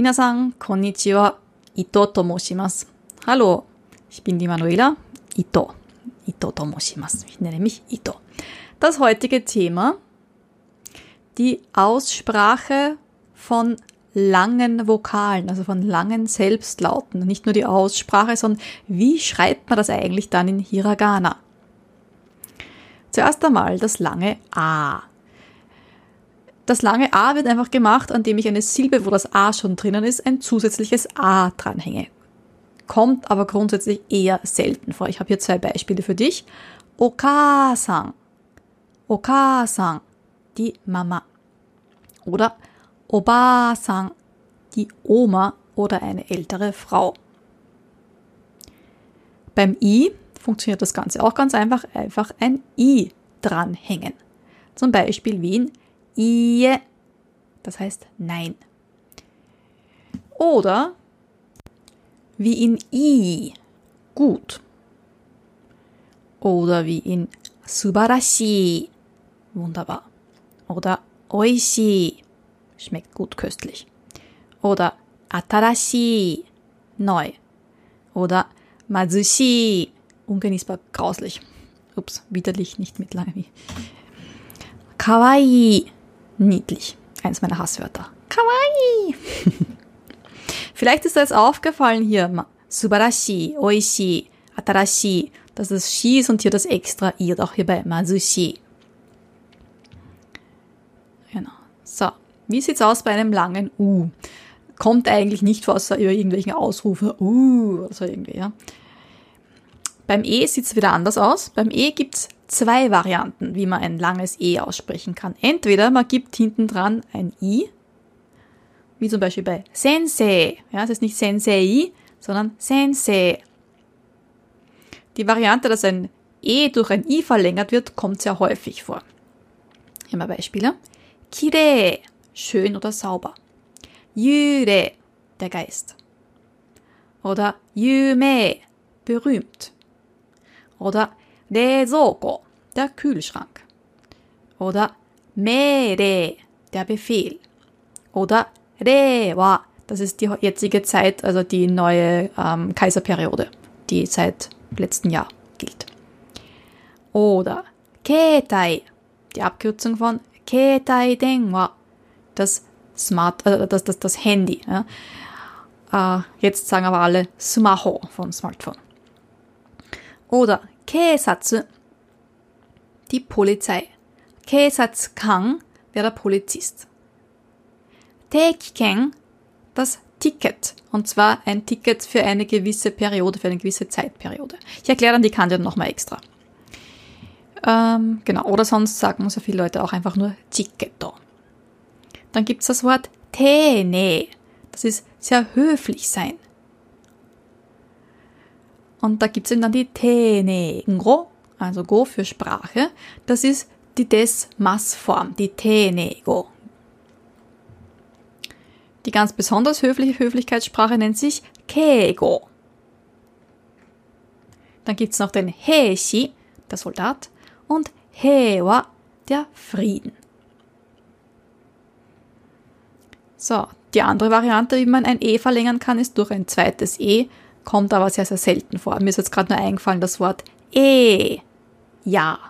Minasan, konnichiwa, Ito tomoshimasu. Hallo, ich bin die Manuela, Ito. Ich nenne mich Ito. Das heutige Thema, die Aussprache von langen Vokalen, also von langen Selbstlauten. Nicht nur die Aussprache, sondern wie schreibt man das eigentlich dann in Hiragana? Zuerst einmal das lange A. Das lange A wird einfach gemacht, indem ich eine Silbe, wo das A schon drinnen ist, ein zusätzliches A dranhänge. Kommt aber grundsätzlich eher selten vor. Ich habe hier zwei Beispiele für dich. Oka-san. Oka-san, die Mama. Oder Oba-san, die Oma oder eine ältere Frau. Beim I funktioniert das Ganze auch ganz einfach. Einfach ein I dranhängen. Zum Beispiel wie in Ie, das heißt Nein. Oder wie in I, gut. Oder wie in Subarashi, wunderbar. Oder Oishi, schmeckt gut köstlich. Oder Atarashi, neu. Oder Mazushi, ungenießbar grauslich. Ups, widerlich, nicht mit lange. Kawaii, niedlich. Eins meiner Hasswörter. Kawaii. Vielleicht ist jetzt aufgefallen hier, subarashi, oishi, atarashi, dass das Shi ist und hier das extra I auch hier bei Mazushi. Genau. So, wie sieht's aus bei einem langen U? Kommt eigentlich nicht vor, außer über irgendwelchen Ausrufe, U oder so irgendwie, ja. Beim E sieht's wieder anders aus. Beim E gibt's zwei Varianten, wie man ein langes E aussprechen kann. Entweder man gibt hinten dran ein I, wie zum Beispiel bei Sensei. Ja, es ist nicht Sensei, sondern Sensei. Die Variante, dass ein E durch ein I verlängert wird, kommt sehr häufig vor. Hier mal Beispiele. Kire, schön oder sauber. Yure, der Geist. Oder Yume, berühmt. Oder Rezoko, der Kühlschrank. Oder Mere, der Befehl. Oder Rewa, das ist die jetzige Zeit, also die neue ähm, Kaiserperiode, die seit letztem Jahr gilt. Oder Ketai, die Abkürzung von Ketai Denwa, das Smart, äh, das, das, das Handy. Ja. Äh, jetzt sagen aber alle Smaho von Smartphone. Oder Keisatsu, die Polizei. Keisatsukan wäre der Polizist. Teikiken, das Ticket. Und zwar ein Ticket für eine gewisse Periode, für eine gewisse Zeitperiode. Ich erkläre dann die Kante nochmal extra. Ähm, genau, oder sonst sagen so viele Leute auch einfach nur Ticketo. Dann gibt's das Wort Tene. Das ist sehr höflich sein. Und da gibt's eben dann die Tenegro, also Go für Sprache. Das ist die Des-Mass-Form, die Tenego. Die ganz besonders höfliche Höflichkeitssprache nennt sich Kego. Dann gibt's noch den Heishi, der Soldat, und Hewa, der Frieden. So, die andere Variante, wie man ein E verlängern kann, ist durch ein zweites E kommt aber sehr, sehr selten vor. Mir ist jetzt gerade nur eingefallen das Wort E. Ja.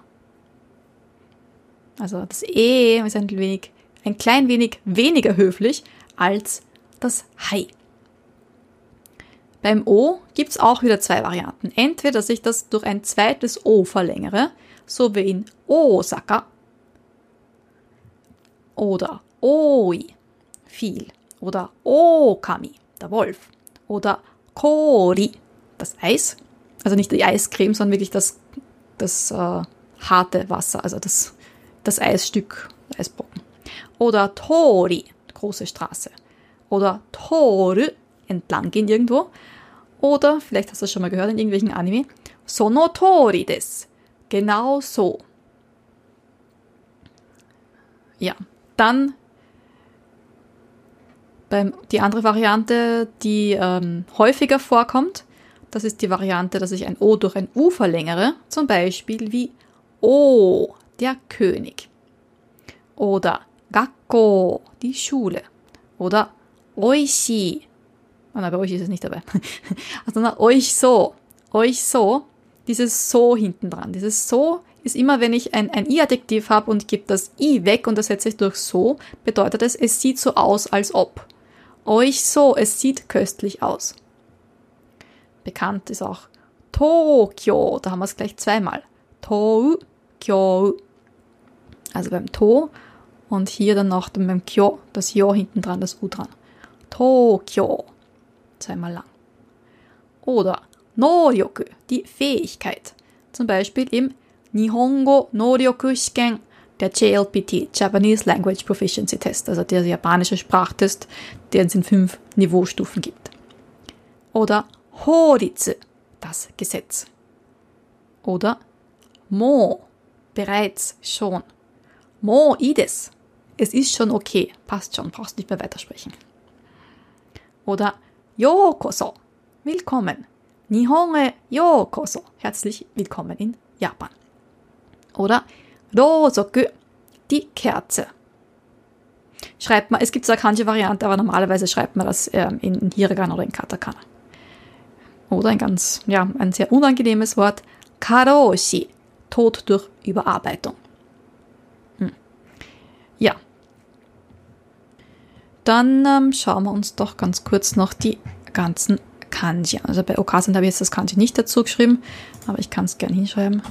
Also das E ist ein wenig, ein klein wenig weniger höflich als das Hai. Beim O gibt es auch wieder zwei Varianten. Entweder, dass ich das durch ein zweites O verlängere, so wie in Osaka, oder Oi, viel, oder Okami, der Wolf, oder Kori, das Eis. Also nicht die Eiscreme, sondern wirklich das, das äh, harte Wasser, also das, das Eisstück, Eisbrocken. Oder Tori, große Straße. Oder Toru, entlang gehen irgendwo. Oder, vielleicht hast du das schon mal gehört in irgendwelchen Anime, Sono Tori des. Genau so. Ja, dann beim, die andere Variante, die ähm, häufiger vorkommt, das ist die Variante, dass ich ein O durch ein U verlängere, zum Beispiel wie O, der König. Oder Gakko, die Schule. Oder oishi. Oh nein, bei euch ist es nicht dabei. Also na, euch so. Euch so. Dieses so hinten dran. Dieses so ist immer, wenn ich ein, ein i-Adjektiv habe und gebe das i weg und ersetze ich durch so, bedeutet es, es sieht so aus, als ob. Euch so, es sieht köstlich aus. Bekannt ist auch Tokyo, da haben wir es gleich zweimal. Tokyo. Also beim To und hier dann noch beim Kyo, das Jo hinten dran, das U dran. Tokyo. Zweimal lang. Oder Noryoku, die Fähigkeit. Zum Beispiel im Nihongo Noryoku Shiken, der JLPT, Japanese Language Proficiency Test, also der japanische Sprachtest, den es in fünf Niveaustufen gibt. Oder Horitsu, das Gesetz. Oder Mo, bereits schon. Mo ides, es ist schon okay, passt schon, brauchst nicht mehr weitersprechen. Oder Yokoso, willkommen. Nihonge Yokoso, herzlich willkommen in Japan. Oder Rosoku, die Kerze. Schreibt man, es gibt zwar Kanji-Variante, aber normalerweise schreibt man das ähm, in Hiragana oder in Katakana. Oder ein ganz, ja, ein sehr unangenehmes Wort, Karoshi, Tod durch Überarbeitung. Hm. Ja. Dann ähm, schauen wir uns doch ganz kurz noch die ganzen Kanji an. Also bei Okasan habe ich jetzt das Kanji nicht dazu geschrieben, aber ich kann es gerne hinschreiben.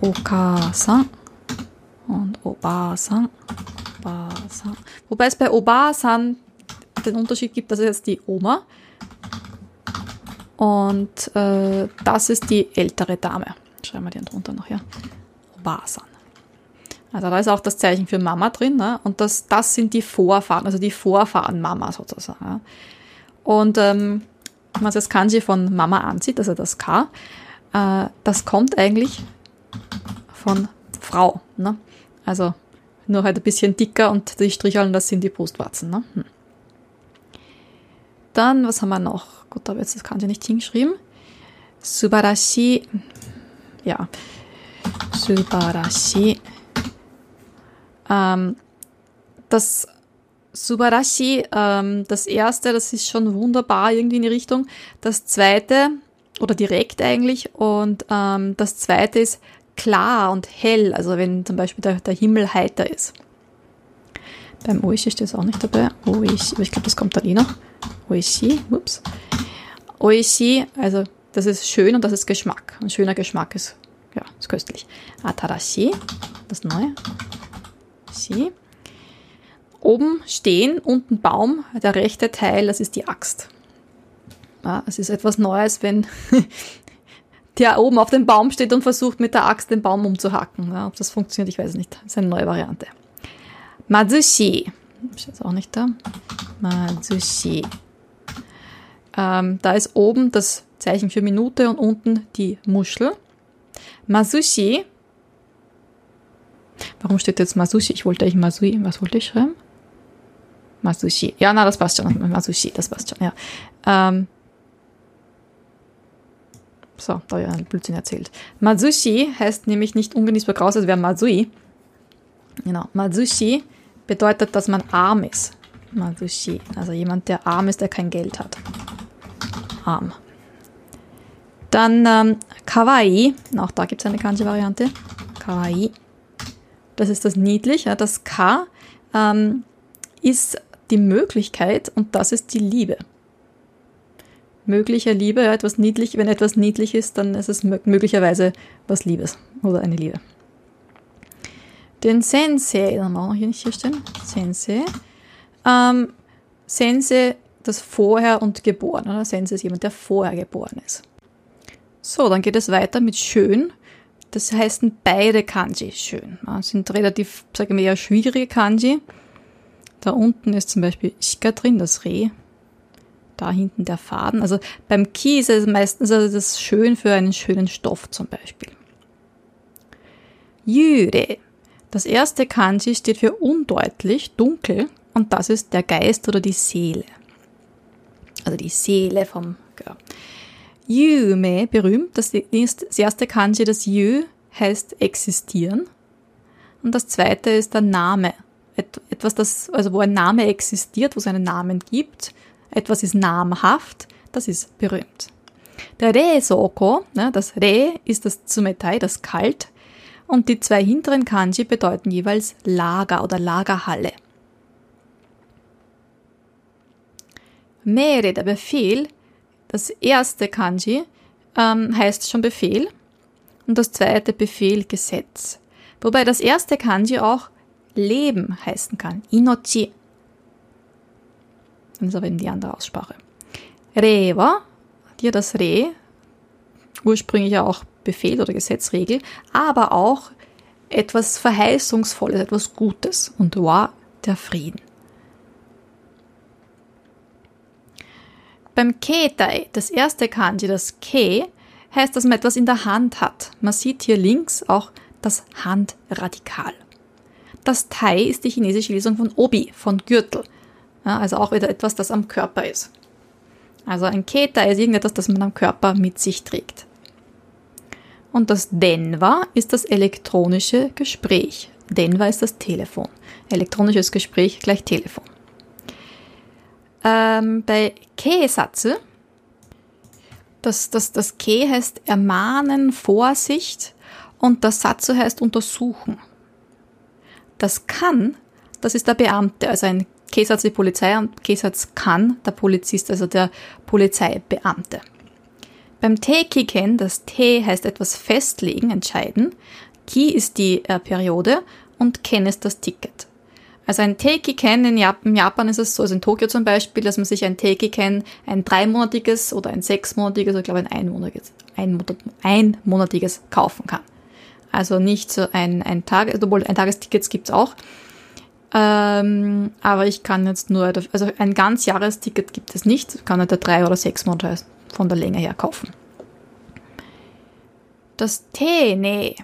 Okasan und Obasan. Obasan. Wobei es bei Obasan den Unterschied gibt, dass es jetzt die Oma und äh, das ist die ältere Dame. Schreiben wir die drunter noch, ja. Obasan. Also da ist auch das Zeichen für Mama drin, ne? und das, das sind die Vorfahren, also die Vorfahren Mama sozusagen. Und ähm, wenn man das Kanji von Mama ansieht, also das K, äh, das kommt eigentlich von Frau. Ne? Also nur halt ein bisschen dicker und die Stricheln, das sind die Brustwarzen. Ne? Hm. Dann, was haben wir noch? Gut, da habe jetzt das Kanji nicht hingeschrieben. Subarashi. Ja. Subarashi. Ähm, das Subarashi, ähm, das erste, das ist schon wunderbar irgendwie in die Richtung. Das zweite, oder direkt eigentlich, und ähm, das zweite ist klar und hell, also wenn zum Beispiel der, der Himmel heiter ist. Beim Oishi steht es auch nicht dabei. Oishi, ich glaube, das kommt dann eh noch. Oishi, ups. Oishi, also das ist schön und das ist Geschmack. Ein schöner Geschmack ist, ja, ist köstlich. Atarashi, das neue. Shi. Oben stehen, unten Baum, der rechte Teil, das ist die Axt. Ja, es ist etwas Neues, wenn der oben auf dem Baum steht und versucht mit der Axt den Baum umzuhacken. Ja, ob das funktioniert, ich weiß nicht. Das ist eine neue Variante. Mazushi. Ist jetzt auch nicht da. Mazushi. Ähm, da ist oben das Zeichen für Minute und unten die Muschel. Masushi. Warum steht jetzt Masushi? Ich wollte eigentlich Masui. Was wollte ich schreiben? Masushi. Ja, na, das passt schon. Masushi, das passt schon, ja. Ähm, so, da habe ich einen Blödsinn erzählt. Matsushi heißt nämlich nicht ungenießbar kraus, es wäre Matsui. Genau, Matsushi bedeutet, dass man arm ist. Matsushi, also jemand, der arm ist, der kein Geld hat. Arm. Dann ähm, Kawaii, auch da gibt es eine Kanji-Variante. Kawaii. Das ist das niedlich. Ja, das K ähm, ist die Möglichkeit und das ist die Liebe möglicher Liebe, ja, etwas niedlich, wenn etwas niedlich ist, dann ist es möglicherweise was Liebes oder eine Liebe. Den Sensei, dann haben wir hier nicht hier stehen. Sensei. Ähm, Sensei, das Vorher und Geboren. Oder? Sensei ist jemand, der vorher geboren ist. So, dann geht es weiter mit schön. Das heißen beide Kanji schön. Das sind relativ, sagen wir eher schwierige Kanji. Da unten ist zum Beispiel Shika drin, das Reh da hinten der Faden. Also beim Ki ist es meistens also das schön für einen schönen Stoff zum Beispiel. Yure. Das erste Kanji steht für undeutlich, dunkel und das ist der Geist oder die Seele. Also die Seele vom ja. Yume, berühmt. Das, das erste Kanji, das Yu, heißt existieren. Und das zweite ist der Name etwas, das, also wo ein Name existiert, wo es einen Namen gibt, etwas ist namhaft, das ist berühmt. Der Re-Soko, ne, das Re ist das Zumetai, das Kalt, und die zwei hinteren Kanji bedeuten jeweils Lager oder Lagerhalle. Mere, der Befehl, das erste Kanji ähm, heißt schon Befehl und das zweite Befehl Gesetz. Wobei das erste Kanji auch Leben heißen kann. Inochi. Ist aber eben die andere Aussprache. Rewa, hier das Re, ursprünglich auch Befehl oder Gesetzregel, aber auch etwas Verheißungsvolles, etwas Gutes und Wa, der Frieden. Beim Ketai, das erste Kanji, das Ke, heißt, dass man etwas in der Hand hat. Man sieht hier links auch das Handradikal. Das Tai ist die chinesische Lesung von Obi, von Gürtel. Ja, also auch wieder etwas, das am Körper ist. Also ein Ketai ist irgendetwas, das man am Körper mit sich trägt. Und das Denwa ist das elektronische Gespräch. Denwa ist das Telefon. Elektronisches Gespräch gleich Telefon. Ähm, bei Ke-Satze, das, das, das Ke heißt ermahnen, Vorsicht und das Satze heißt untersuchen. Das kann, das ist der Beamte, also ein K-Satz die Polizei und K-Satz kann der Polizist, also der Polizeibeamte. Beim Te-Kiken, das Te heißt etwas festlegen, entscheiden. Ki ist die äh, Periode und Ken ist das Ticket. Also ein Teiki-Ken in Japan, ist es so, also in Tokio zum Beispiel, dass man sich ein Teiki-Ken, ein dreimonatiges oder ein sechsmonatiges oder ich glaube ein einmonatiges, einmonatiges kaufen kann. Also nicht so ein, ein Tag, obwohl ein Tagesticket gibt's auch. Ähm, aber ich kann jetzt nur, also ein ganz Jahresticket gibt es nicht, ich kann nicht der drei oder sechs Monate von der Länge her kaufen. Das Tee, nee,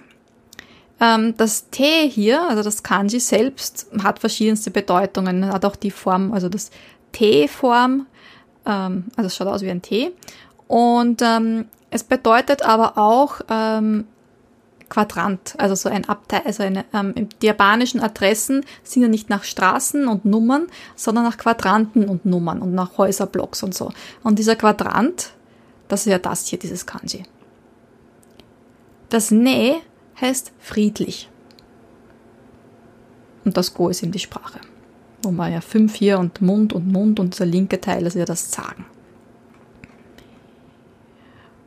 ähm, das T hier, also das Kanji selbst, hat verschiedenste Bedeutungen. Hat auch die Form, also das T-Form, ähm, also es schaut aus wie ein T. Und ähm, es bedeutet aber auch ähm, Quadrant, also so ein Abteil, also eine, ähm, die japanischen Adressen sind ja nicht nach Straßen und Nummern, sondern nach Quadranten und Nummern und nach Häuserblocks und so. Und dieser Quadrant, das ist ja das hier, dieses Kanji. Das Ne heißt friedlich. Und das Go ist eben die Sprache. Wo man ja fünf hier und Mund und Mund und der linke Teil ist ja das Sagen.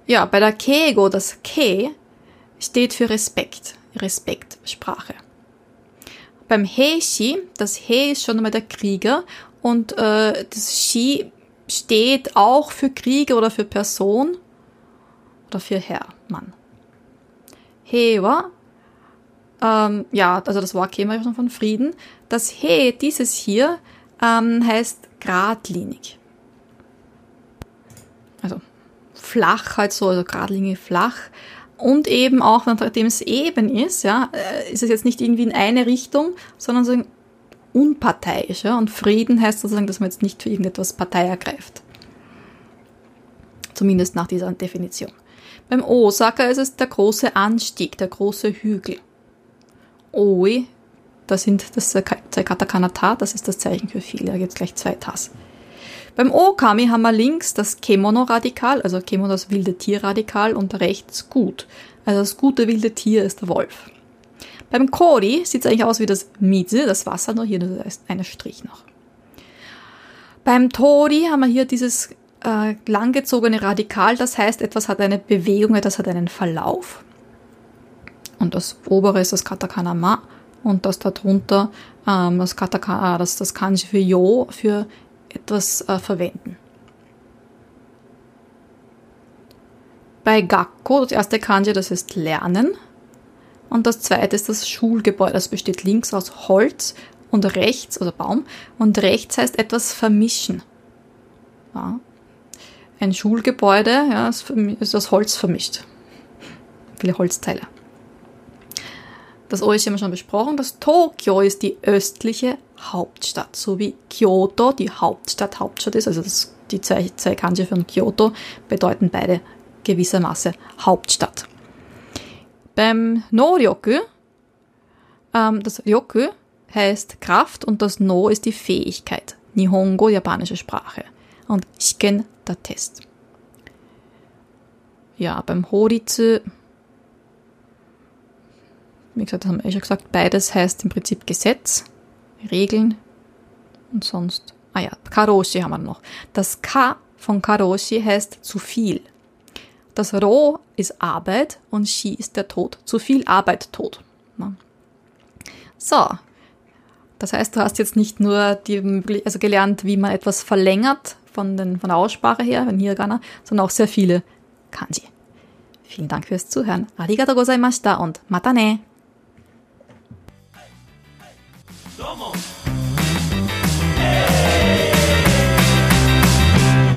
Ja, bei der Kego, das Ke steht für Respekt, Respektsprache. Beim Heishi, das He ist schon einmal der Krieger und äh, das Shi steht auch für Krieger oder für Person oder für Herr, Mann. Hewa, ähm, ja, also das Wort käme schon von Frieden. Das He, dieses hier, ähm, heißt geradlinig. Also flach halt so, also geradlinig flach. Und eben auch, nachdem es eben ist, ja, äh, ist es jetzt nicht irgendwie in eine Richtung, sondern so unparteiisch. Ja? Und Frieden heißt sozusagen, dass man jetzt nicht für irgendetwas Partei ergreift. Zumindest nach dieser Definition. Beim Osaka ist es der große Anstieg, der große Hügel. Oi, das sind das Katakana Ta, das ist das Zeichen für viele, da gibt es gleich zwei Tas. Beim Okami haben wir links das Kemono-Radikal, also Kemono das wilde Tier-Radikal und rechts gut. Also das gute wilde Tier ist der Wolf. Beim Kori sieht es eigentlich aus wie das Mize, das Wasser, nur hier ist ein Strich noch. Beim Tori haben wir hier dieses äh, langgezogene Radikal, das heißt, etwas hat eine Bewegung, etwas hat einen Verlauf. Und das obere ist das Katakana Ma und das darunter ähm, das, Katakana, das, das Kanji für Yo für etwas äh, verwenden. Bei Gakko, das erste Kanji, das ist Lernen. Und das zweite ist das Schulgebäude. Das besteht links aus Holz und rechts, oder Baum, und rechts heißt etwas vermischen. Ja, ein Schulgebäude, ja, ist aus Holz vermischt. Viele Holzteile. Das O ist immer schon besprochen. Das Tokio ist die östliche Hauptstadt, so wie Kyoto die Hauptstadt Hauptstadt ist. Also das, die zwei, zwei Kanji von Kyoto bedeuten beide gewissermaßen Hauptstadt. Beim No-Ryoku, ähm, das Ryoku heißt Kraft und das No ist die Fähigkeit. Nihongo, japanische Sprache. Und Shiken, der Test. Ja, beim Horitsu, wie gesagt, das haben wir eh schon gesagt, beides heißt im Prinzip Gesetz, Regeln und sonst. Ah ja, Karoshi haben wir noch. Das Ka von Karoshi heißt zu viel. Das Ro ist Arbeit und Shi ist der Tod. Zu viel Arbeit, Tod. So. Das heißt, du hast jetzt nicht nur die, also gelernt, wie man etwas verlängert von, den, von der Aussprache her, von Hiragana, sondern auch sehr viele Kanji. Vielen Dank fürs Zuhören. Arigato gozaimashita und mata ne! Somos